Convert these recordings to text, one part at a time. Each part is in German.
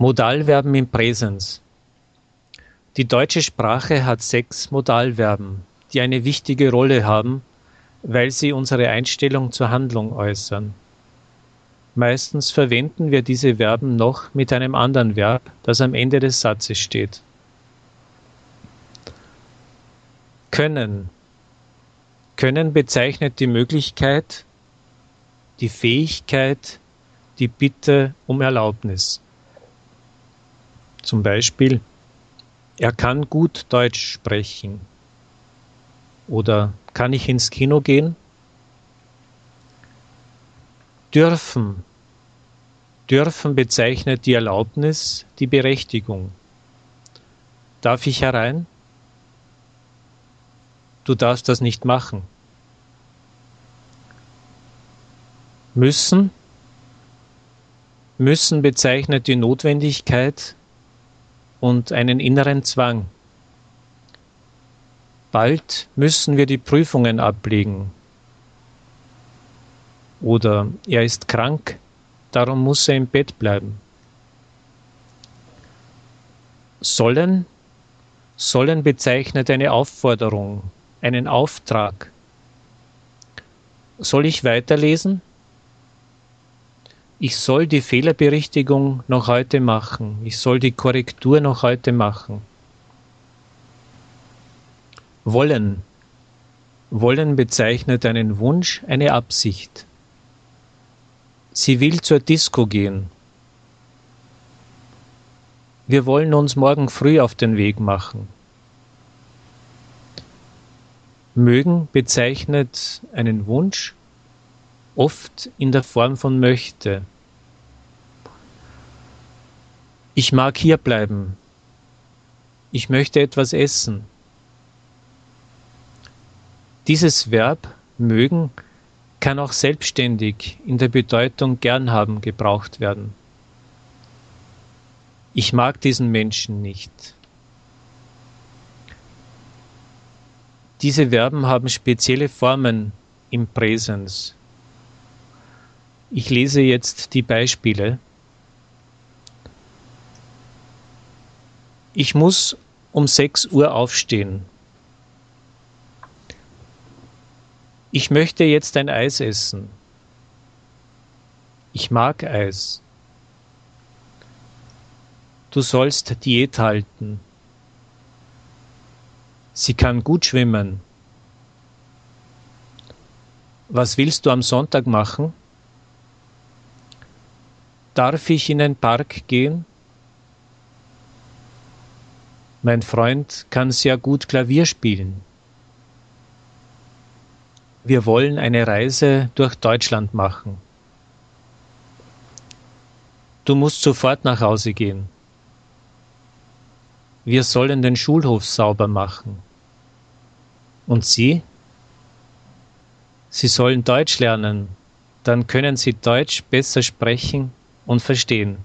Modalverben im Präsens. Die deutsche Sprache hat sechs Modalverben, die eine wichtige Rolle haben, weil sie unsere Einstellung zur Handlung äußern. Meistens verwenden wir diese Verben noch mit einem anderen Verb, das am Ende des Satzes steht. Können. Können bezeichnet die Möglichkeit, die Fähigkeit, die Bitte um Erlaubnis. Zum Beispiel, er kann gut Deutsch sprechen. Oder kann ich ins Kino gehen? Dürfen. Dürfen bezeichnet die Erlaubnis, die Berechtigung. Darf ich herein? Du darfst das nicht machen. Müssen. Müssen bezeichnet die Notwendigkeit, und einen inneren Zwang. Bald müssen wir die Prüfungen ablegen. Oder er ist krank, darum muss er im Bett bleiben. Sollen, sollen bezeichnet eine Aufforderung, einen Auftrag. Soll ich weiterlesen? Ich soll die Fehlerberichtigung noch heute machen, ich soll die Korrektur noch heute machen. Wollen. Wollen bezeichnet einen Wunsch, eine Absicht. Sie will zur Disco gehen. Wir wollen uns morgen früh auf den Weg machen. Mögen bezeichnet einen Wunsch, oft in der Form von möchte. Ich mag hier bleiben. Ich möchte etwas essen. Dieses Verb mögen kann auch selbstständig in der Bedeutung gern haben gebraucht werden. Ich mag diesen Menschen nicht. Diese Verben haben spezielle Formen im Präsens. Ich lese jetzt die Beispiele. Ich muss um 6 Uhr aufstehen. Ich möchte jetzt ein Eis essen. Ich mag Eis. Du sollst Diät halten. Sie kann gut schwimmen. Was willst du am Sonntag machen? Darf ich in den Park gehen? Mein Freund kann sehr gut Klavier spielen. Wir wollen eine Reise durch Deutschland machen. Du musst sofort nach Hause gehen. Wir sollen den Schulhof sauber machen. Und Sie? Sie sollen Deutsch lernen, dann können Sie Deutsch besser sprechen und verstehen.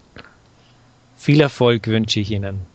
Viel Erfolg wünsche ich Ihnen.